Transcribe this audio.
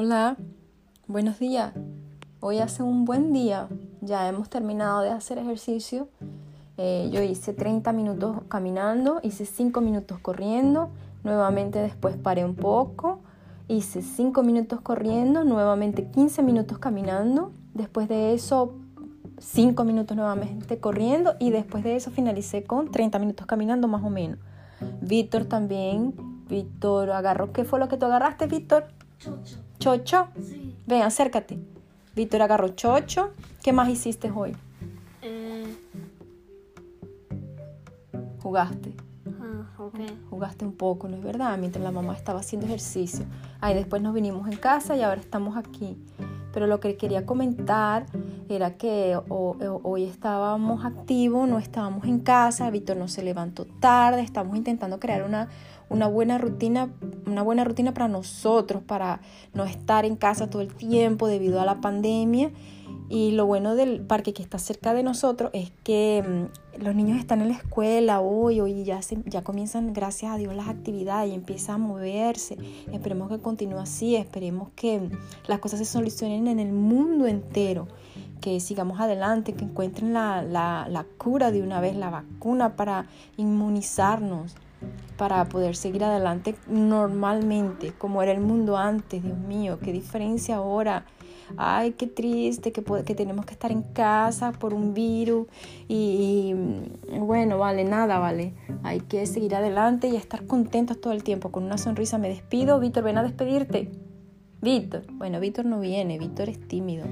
Hola, buenos días. Hoy hace un buen día. Ya hemos terminado de hacer ejercicio. Eh, yo hice 30 minutos caminando, hice 5 minutos corriendo, nuevamente después paré un poco, hice 5 minutos corriendo, nuevamente 15 minutos caminando, después de eso 5 minutos nuevamente corriendo y después de eso finalicé con 30 minutos caminando más o menos. Víctor también, Víctor agarró, ¿qué fue lo que tú agarraste, Víctor? Chocho. ¿Chocho? Sí. Ven, acércate. Víctor agarró chocho. ¿Qué más hiciste hoy? Eh, Jugaste. ah. Jugaste un poco, ¿no es verdad? Mientras la mamá estaba haciendo ejercicio. Ahí después nos vinimos en casa y ahora estamos aquí. Pero lo que quería comentar era que hoy estábamos activos, no estábamos en casa, Víctor no se levantó tarde, estamos intentando crear una, una buena rutina, una buena rutina para nosotros, para no estar en casa todo el tiempo debido a la pandemia. Y lo bueno del parque que está cerca de nosotros es que mm, los niños están en la escuela hoy, hoy ya, se- ya comienzan, gracias a Dios, las actividades y empieza a moverse. Esperemos que continúe así, esperemos que mm, las cosas se solucionen en el mundo entero, que sigamos adelante, que encuentren la, la, la cura de una vez, la vacuna para inmunizarnos, para poder seguir adelante normalmente, como era el mundo antes, Dios mío, qué diferencia ahora. Ay, qué triste que, que tenemos que estar en casa por un virus y, y, bueno, vale, nada, vale. Hay que seguir adelante y estar contentos todo el tiempo. Con una sonrisa me despido. Víctor, ven a despedirte. Víctor. Bueno, Víctor no viene, Víctor es tímido.